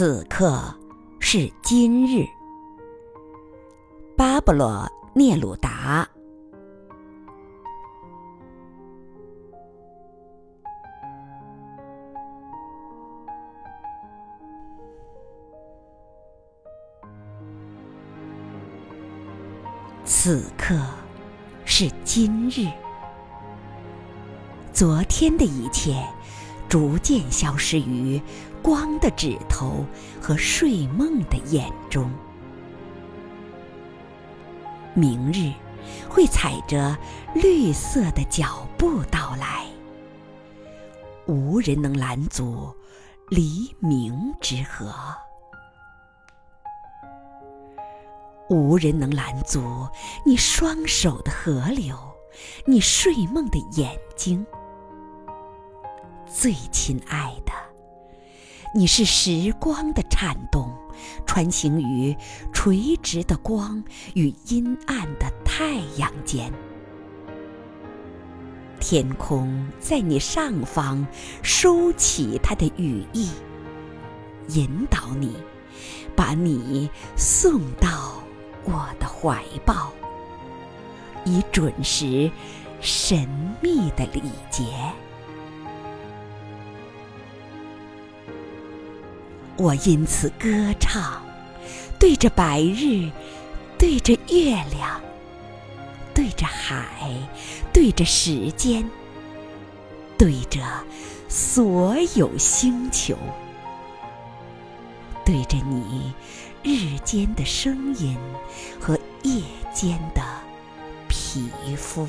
此刻是今日。巴勃罗·聂鲁达。此刻是今日。昨天的一切。逐渐消失于光的指头和睡梦的眼中。明日会踩着绿色的脚步到来，无人能拦阻黎明之河，无人能拦阻你双手的河流，你睡梦的眼睛。最亲爱的，你是时光的颤动，穿行于垂直的光与阴暗的太阳间。天空在你上方收起它的羽翼，引导你，把你送到我的怀抱，以准时神秘的礼节。我因此歌唱，对着白日，对着月亮，对着海，对着时间，对着所有星球，对着你日间的声音和夜间的皮肤。